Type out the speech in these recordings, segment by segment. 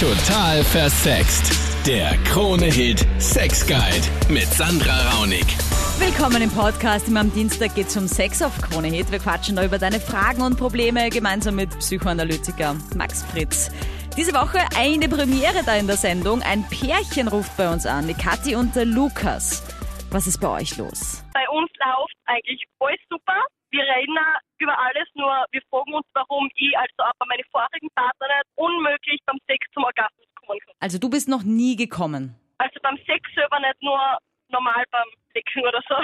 Total versext. Der Krone-Hit Sex Guide mit Sandra Raunig. Willkommen im Podcast. Immer am Dienstag geht es um Sex auf Krone Hit. Wir quatschen da über deine Fragen und Probleme gemeinsam mit Psychoanalytiker Max Fritz. Diese Woche eine Premiere da in der Sendung. Ein Pärchen ruft bei uns an, die Kathi und der Lukas. Was ist bei euch los? Bei uns läuft eigentlich alles super. Wir reden über alles, nur wir fragen uns, warum ich, also auch bei meinen vorigen Partnern, unmöglich beim Sex zum Orgasmus kommen kann. Also du bist noch nie gekommen. Also beim Sex selber nicht nur normal beim Lecken oder so.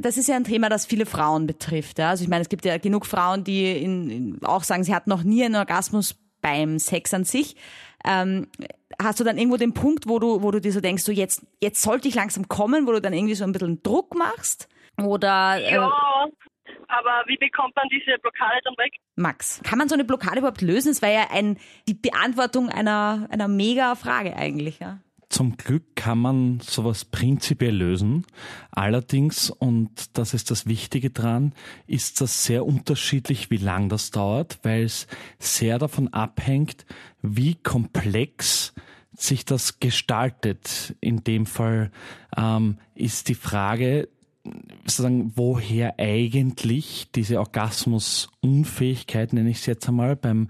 Das ist ja ein Thema, das viele Frauen betrifft. Ja? Also ich meine, es gibt ja genug Frauen, die in, in, auch sagen, sie hatten noch nie einen Orgasmus beim Sex an sich. Ähm, hast du dann irgendwo den Punkt, wo du, wo du dir so denkst, so jetzt, jetzt sollte ich langsam kommen, wo du dann irgendwie so ein bisschen Druck machst? Oder äh, Ja, aber wie bekommt man diese Blockade dann weg? Max, kann man so eine Blockade überhaupt lösen? Es wäre ja ein, die Beantwortung einer, einer mega Frage eigentlich, ja. Zum Glück kann man sowas prinzipiell lösen. Allerdings, und das ist das Wichtige dran, ist das sehr unterschiedlich, wie lang das dauert, weil es sehr davon abhängt, wie komplex sich das gestaltet. In dem Fall ähm, ist die Frage, sozusagen, woher eigentlich diese Orgasmusunfähigkeit, nenne ich es jetzt einmal, beim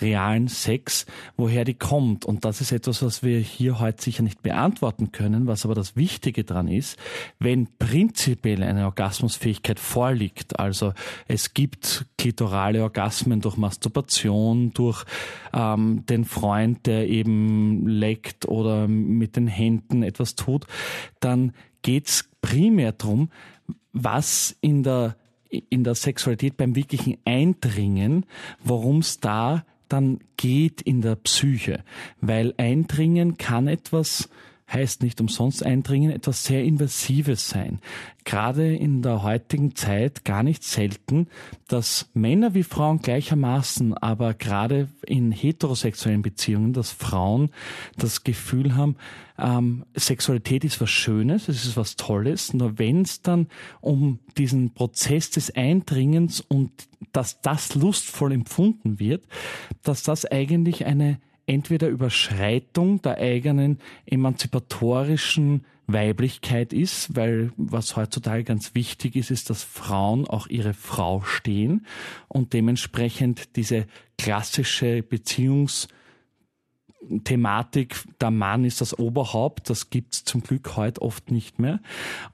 realen Sex, woher die kommt. Und das ist etwas, was wir hier heute sicher nicht beantworten können, was aber das Wichtige dran ist, wenn prinzipiell eine Orgasmusfähigkeit vorliegt, also es gibt klitorale Orgasmen durch Masturbation, durch ähm, den Freund, der eben leckt oder mit den Händen etwas tut, dann geht's primär darum, was in der, in der Sexualität beim wirklichen Eindringen, worum es da dann geht in der Psyche. Weil Eindringen kann etwas heißt nicht umsonst Eindringen, etwas sehr Invasives sein. Gerade in der heutigen Zeit gar nicht selten, dass Männer wie Frauen gleichermaßen, aber gerade in heterosexuellen Beziehungen, dass Frauen das Gefühl haben, ähm, Sexualität ist was Schönes, es ist was Tolles, nur wenn es dann um diesen Prozess des Eindringens und dass das lustvoll empfunden wird, dass das eigentlich eine entweder Überschreitung der eigenen emanzipatorischen Weiblichkeit ist, weil was heutzutage ganz wichtig ist, ist, dass Frauen auch ihre Frau stehen und dementsprechend diese klassische Beziehungsthematik, der Mann ist das Oberhaupt, das gibt's zum Glück heute oft nicht mehr.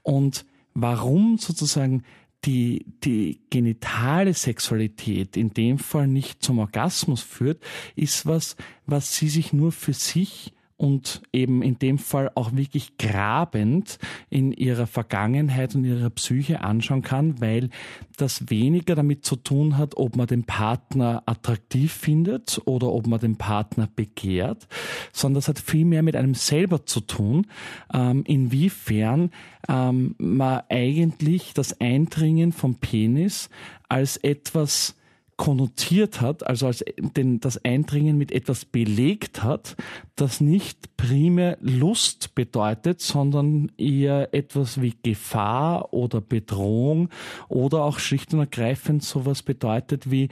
Und warum sozusagen die, die genitale Sexualität in dem Fall nicht zum Orgasmus führt, ist was, was sie sich nur für sich und eben in dem Fall auch wirklich grabend in ihrer Vergangenheit und ihrer Psyche anschauen kann, weil das weniger damit zu tun hat, ob man den Partner attraktiv findet oder ob man den Partner begehrt, sondern das hat viel mehr mit einem selber zu tun, ähm, inwiefern ähm, man eigentlich das Eindringen vom Penis als etwas konnotiert hat, also als den, das Eindringen mit etwas belegt hat, das nicht primär Lust bedeutet, sondern eher etwas wie Gefahr oder Bedrohung oder auch schlicht und ergreifend sowas bedeutet wie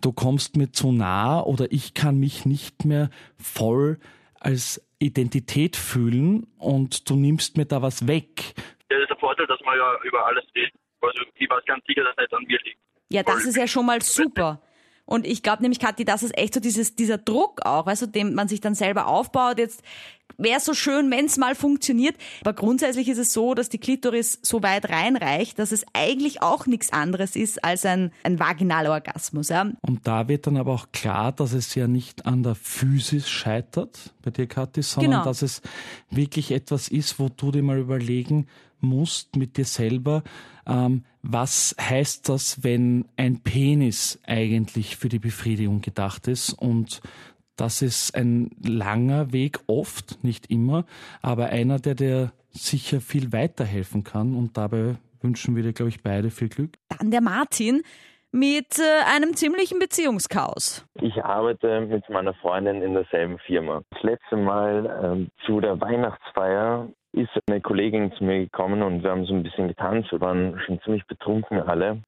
du kommst mir zu nah oder ich kann mich nicht mehr voll als Identität fühlen und du nimmst mir da was weg. Das ist der Vorteil, dass man ja über alles redet. Also ich weiß ganz sicher, dass es nicht an mir liegt. Ja, das ist ja schon mal super. Und ich glaube nämlich, Kathi, das ist echt so dieses, dieser Druck auch, weißt du, den man sich dann selber aufbaut. Jetzt wäre so schön, wenn es mal funktioniert. Aber grundsätzlich ist es so, dass die Klitoris so weit reinreicht, dass es eigentlich auch nichts anderes ist als ein, ein vaginaler Orgasmus. Ja? Und da wird dann aber auch klar, dass es ja nicht an der Physis scheitert bei dir, Kathi, sondern Genau. dass es wirklich etwas ist, wo du dir mal überlegen musst mit dir selber, ähm, was heißt das, wenn ein Penis eigentlich für die Befriedigung gedacht ist und das ist ein langer Weg, oft, nicht immer, aber einer, der dir sicher viel weiterhelfen kann und dabei wünschen wir dir, glaube ich, beide viel Glück. Dann der Martin mit äh, einem ziemlichen Beziehungschaos. Ich arbeite mit meiner Freundin in derselben Firma. Das letzte Mal ähm, zu der Weihnachtsfeier ist eine Kollegin zu mir gekommen und wir haben so ein bisschen getanzt. Wir waren schon ziemlich betrunken alle.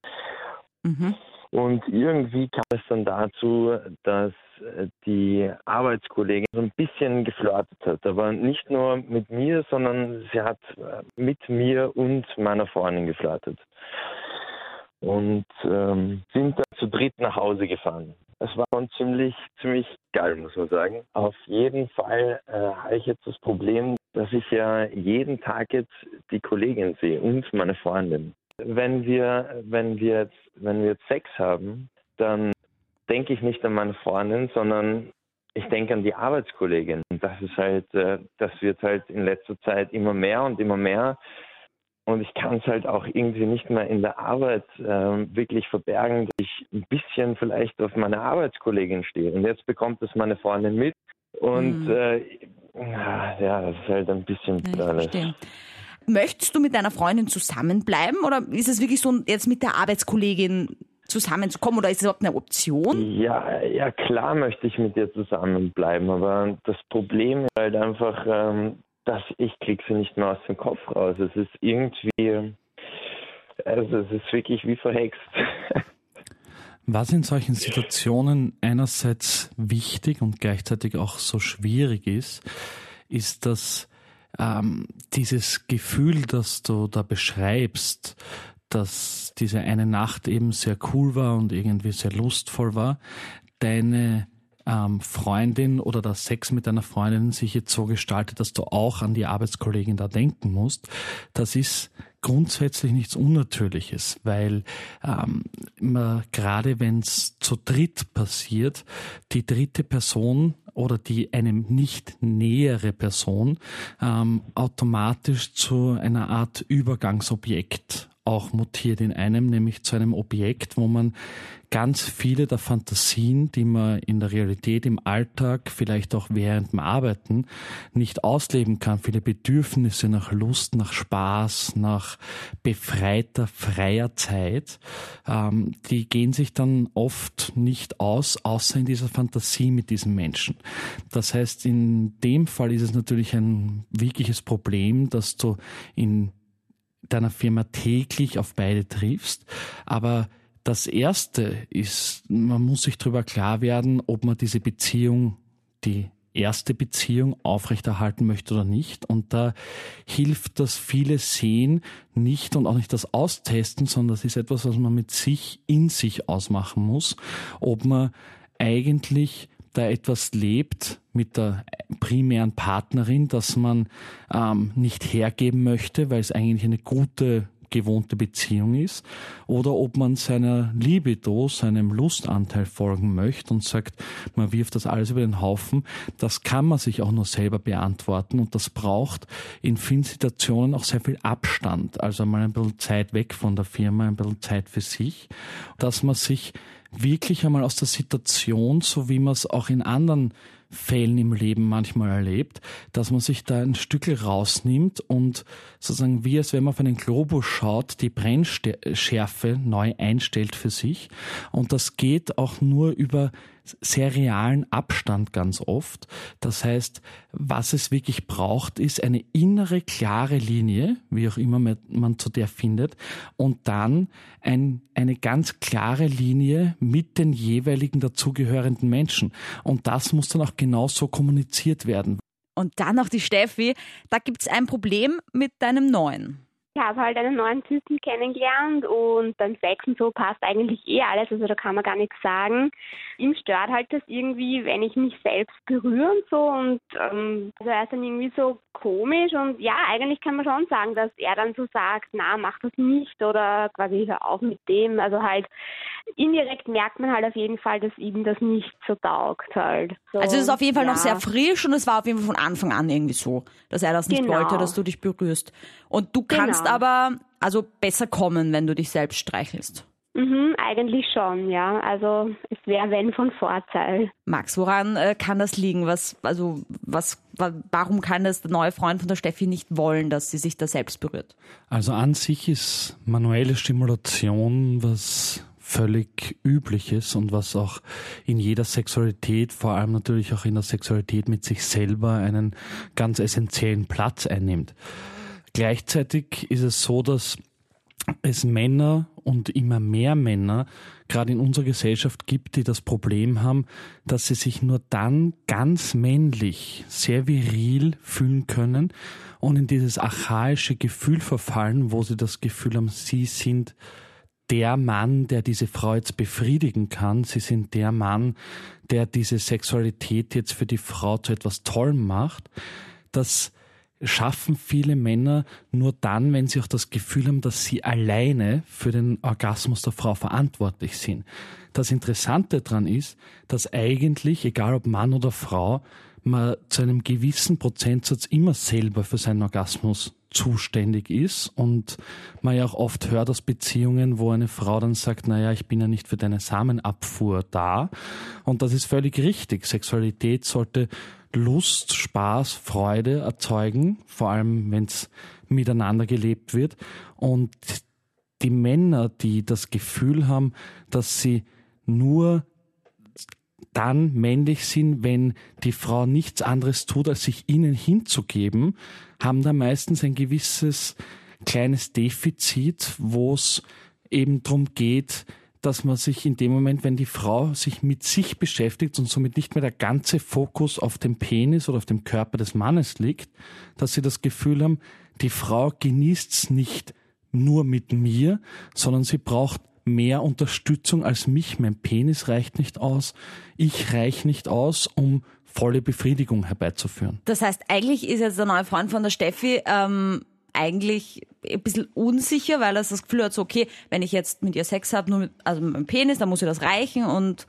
Mhm. Und irgendwie kam es dann dazu, dass äh, die Arbeitskollegin so ein bisschen geflirtet hat. Aber nicht nur mit mir, sondern sie hat äh, mit mir und meiner Freundin geflirtet. Und ähm, sind dann zu dritt nach Hause gefahren. Es war schon ziemlich, ziemlich geil, muss man sagen. Auf jeden Fall äh, habe ich jetzt das Problem, dass ich ja jeden Tag jetzt die Kollegin sehe und meine Freundin. Wenn wir, wenn wir jetzt, wenn wir jetzt Sex haben, dann denke ich nicht an meine Freundin, sondern ich denke an die Arbeitskollegin. Und das ist halt, äh, das wird halt in letzter Zeit immer mehr und immer mehr. Und ich kann es halt auch irgendwie nicht mehr in der Arbeit äh, wirklich verbergen, dass ich ein bisschen vielleicht auf meine Arbeitskollegin stehe. Und jetzt bekommt das meine Freundin mit. Und mhm. äh, ja, das ist halt ein bisschen ja, alles. Möchtest du mit deiner Freundin zusammenbleiben oder ist es wirklich so, jetzt mit der Arbeitskollegin zusammenzukommen oder ist es überhaupt eine Option? Ja, ja klar möchte ich mit dir zusammenbleiben, aber das Problem ist halt einfach, ähm, dass ich krieg sie nicht mehr aus dem Kopf raus. Es ist irgendwie, also es ist wirklich wie verhext. Was in solchen Situationen einerseits wichtig und gleichzeitig auch so schwierig ist, ist, dass ähm, dieses Gefühl, das du da beschreibst, dass diese eine Nacht eben sehr cool war und irgendwie sehr lustvoll war, deine ähm, Freundin oder der Sex mit deiner Freundin sich jetzt so gestaltet, dass du auch an die Arbeitskollegin da denken musst, das ist grundsätzlich nichts Unnatürliches, weil ähm, immer, gerade wenn es zu dritt passiert, die dritte Person oder die einem nicht nähere Person ähm, automatisch zu einer Art Übergangsobjekt auch mutiert in einem, nämlich zu einem Objekt, wo man ganz viele der Fantasien, die man in der Realität, im Alltag, vielleicht auch während dem Arbeiten nicht ausleben kann, viele Bedürfnisse nach Lust, nach Spaß, nach befreiter, freier Zeit, ähm, die gehen sich dann oft nicht aus, außer in dieser Fantasie mit diesem Menschen. Das heißt, in dem Fall ist es natürlich ein wirkliches Problem, dass du in deiner Firma täglich auf beide triffst. Aber das erste ist, man muss sich darüber klar werden, ob man diese Beziehung, die erste Beziehung aufrechterhalten möchte oder nicht. Und da hilft das viele Sehen nicht und auch nicht das Austesten, sondern das ist etwas, was man mit sich in sich ausmachen muss, ob man eigentlich da etwas lebt mit der primären Partnerin, dass man ähm, nicht hergeben möchte, weil es eigentlich eine gute gewohnte Beziehung ist, oder ob man seiner Libido, seinem Lustanteil folgen möchte und sagt, man wirft das alles über den Haufen, das kann man sich auch nur selber beantworten und das braucht in vielen Situationen auch sehr viel Abstand, also mal ein bisschen Zeit weg von der Firma, ein bisschen Zeit für sich, dass man sich wirklich einmal aus der Situation, so wie man es auch in anderen Fällen im Leben manchmal erlebt, dass man sich da ein Stück rausnimmt und sozusagen wie als wenn man auf einen Globus schaut, die Brennschärfe neu einstellt für sich. Und das geht auch nur über sehr realen Abstand ganz oft. Das heißt, was es wirklich braucht, ist eine innere klare Linie, wie auch immer man zu der findet, und dann ein, eine ganz klare Linie mit den jeweiligen dazugehörenden Menschen. Und das muss dann auch genauso kommuniziert werden. Und dann noch die Steffi, da gibt es ein Problem mit deinem neuen. Ich habe halt einen neuen Typen kennengelernt und beim Sex und so passt eigentlich eh alles, also da kann man gar nichts sagen. Ihm stört halt das irgendwie, wenn ich mich selbst berühre und so und ähm, also er ist dann irgendwie so komisch und ja, eigentlich kann man schon sagen, dass er dann so sagt, na, mach das nicht oder quasi hör auf mit dem. Also halt indirekt merkt man halt auf jeden Fall, dass ihm das nicht so taugt halt. So, also es ist auf jeden Fall ja. noch sehr frisch und es war auf jeden Fall von Anfang an irgendwie so, dass er das nicht genau. wollte, dass du dich berührst. Und du kannst kannst aber also besser kommen, wenn du dich selbst streichelst. Mhm, eigentlich schon, ja. Also es wäre wenn von Vorteil. Max, woran äh, kann das liegen? Was, also was, warum kann das der neue Freund von der Steffi nicht wollen, dass sie sich da selbst berührt? Also an sich ist manuelle Stimulation was völlig übliches und was auch in jeder Sexualität, vor allem natürlich auch in der Sexualität mit sich selber einen ganz essentiellen Platz einnimmt. Gleichzeitig ist es so, dass es Männer und immer mehr Männer gerade in unserer Gesellschaft gibt, die das Problem haben, dass sie sich nur dann ganz männlich, sehr viril fühlen können und in dieses archaische Gefühl verfallen, wo sie das Gefühl haben, sie sind der Mann, der diese Frau jetzt befriedigen kann. Sie sind der Mann, der diese Sexualität jetzt für die Frau zu etwas Tollem macht. Das schaffen viele Männer nur dann, wenn sie auch das Gefühl haben, dass sie alleine für den Orgasmus der Frau verantwortlich sind. Das Interessante daran ist, dass eigentlich, egal ob Mann oder Frau, man zu einem gewissen Prozentsatz immer selber für seinen Orgasmus zuständig ist und man ja auch oft hört aus Beziehungen, wo eine Frau dann sagt, naja, ich bin ja nicht für deine Samenabfuhr da und das ist völlig richtig. Sexualität sollte Lust, Spaß, Freude erzeugen, vor allem wenn es miteinander gelebt wird. Und die Männer, die das Gefühl haben, dass sie nur dann männlich sind, wenn die Frau nichts anderes tut, als sich ihnen hinzugeben, haben da meistens ein gewisses kleines Defizit, wo es eben darum geht, dass man sich in dem Moment, wenn die Frau sich mit sich beschäftigt und somit nicht mehr der ganze Fokus auf dem Penis oder auf dem Körper des Mannes liegt, dass sie das Gefühl haben, die Frau genießt's nicht nur mit mir, sondern sie braucht mehr Unterstützung als mich. Mein Penis reicht nicht aus. Ich reich nicht aus, um volle Befriedigung herbeizuführen. Das heißt, eigentlich ist jetzt der neue Freund von der Steffi ähm, eigentlich ein bisschen unsicher, weil er das Gefühl hat, so, okay, wenn ich jetzt mit ihr Sex habe, nur mit, also mit meinem Penis, dann muss ihr das reichen und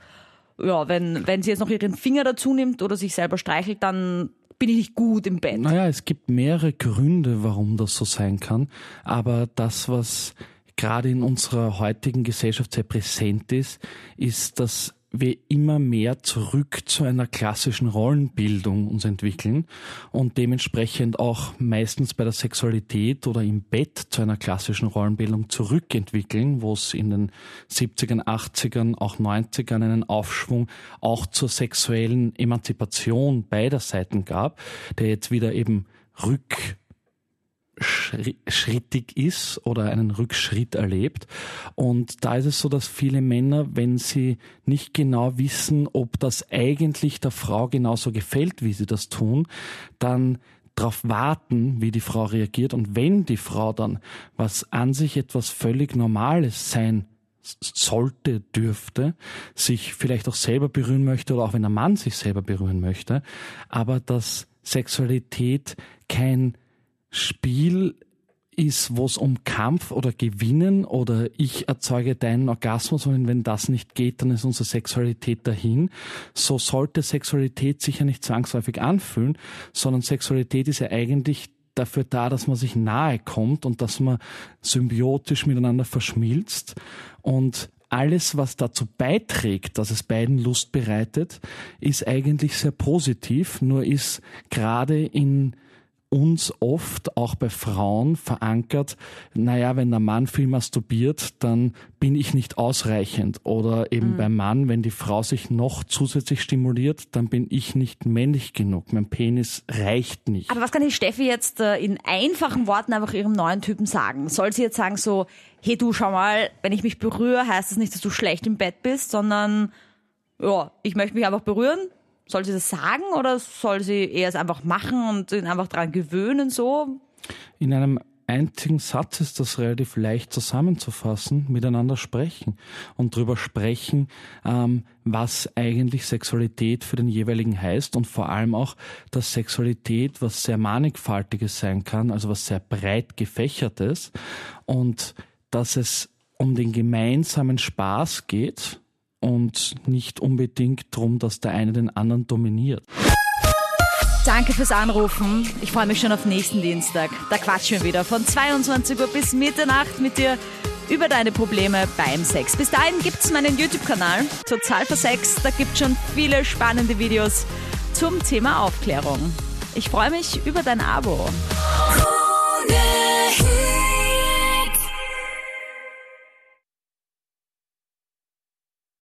ja, wenn, wenn sie jetzt noch ihren Finger dazu nimmt oder sich selber streichelt, dann bin ich nicht gut im Bett. Naja, es gibt mehrere Gründe, warum das so sein kann, aber das, was gerade in unserer heutigen Gesellschaft sehr präsent ist, ist, dass wir immer mehr zurück zu einer klassischen Rollenbildung uns entwickeln und dementsprechend auch meistens bei der Sexualität oder im Bett zu einer klassischen Rollenbildung zurückentwickeln, wo es in den 70ern, 80ern, auch 90ern einen Aufschwung auch zur sexuellen Emanzipation beider Seiten gab, der jetzt wieder eben rück schrittig ist oder einen Rückschritt erlebt. Und da ist es so, dass viele Männer, wenn sie nicht genau wissen, ob das eigentlich der Frau genauso gefällt, wie sie das tun, dann darauf warten, wie die Frau reagiert. Und wenn die Frau dann, was an sich etwas völlig Normales sein sollte, dürfte, sich vielleicht auch selber berühren möchte oder auch wenn der Mann sich selber berühren möchte, aber dass Sexualität kein Spiel ist, wo es um Kampf oder Gewinnen oder ich erzeuge deinen Orgasmus und wenn das nicht geht, dann ist unsere Sexualität dahin. So sollte Sexualität sicher nicht zwangsläufig anfühlen, sondern Sexualität ist ja eigentlich dafür da, dass man sich nahe kommt und dass man symbiotisch miteinander verschmilzt und alles, was dazu beiträgt, dass es beiden Lust bereitet, ist eigentlich sehr positiv, nur ist gerade in uns oft, auch bei Frauen, verankert, naja, wenn der Mann viel masturbiert, dann bin ich nicht ausreichend. Oder eben mhm. beim Mann, wenn die Frau sich noch zusätzlich stimuliert, dann bin ich nicht männlich genug. Mein Penis reicht nicht. Aber was kann die Steffi jetzt äh, in einfachen Worten einfach ihrem neuen Typen sagen? Soll sie jetzt sagen so, hey du, schau mal, wenn ich mich berühre, heißt das nicht, dass du schlecht im Bett bist, sondern ja, ich möchte mich einfach berühren, soll sie das sagen oder soll sie eher es einfach machen und ihn einfach daran gewöhnen so? In einem einzigen Satz ist das relativ leicht zusammenzufassen, miteinander sprechen und darüber sprechen, ähm, was eigentlich Sexualität für den jeweiligen heißt und vor allem auch, dass Sexualität was sehr mannigfaltiges sein kann, also was sehr breit gefächertes und dass es um den gemeinsamen Spaß geht und nicht unbedingt darum, dass der eine den anderen dominiert. Danke fürs Anrufen. Ich freue mich schon auf nächsten Dienstag. Da quatschen wir wieder von 22 Uhr bis Mitternacht mit dir über deine Probleme beim Sex. Bis dahin gibt es meinen YouTube-Kanal Total für Sex. Da gibt es schon viele spannende Videos zum Thema Aufklärung. Ich freue mich über dein Abo.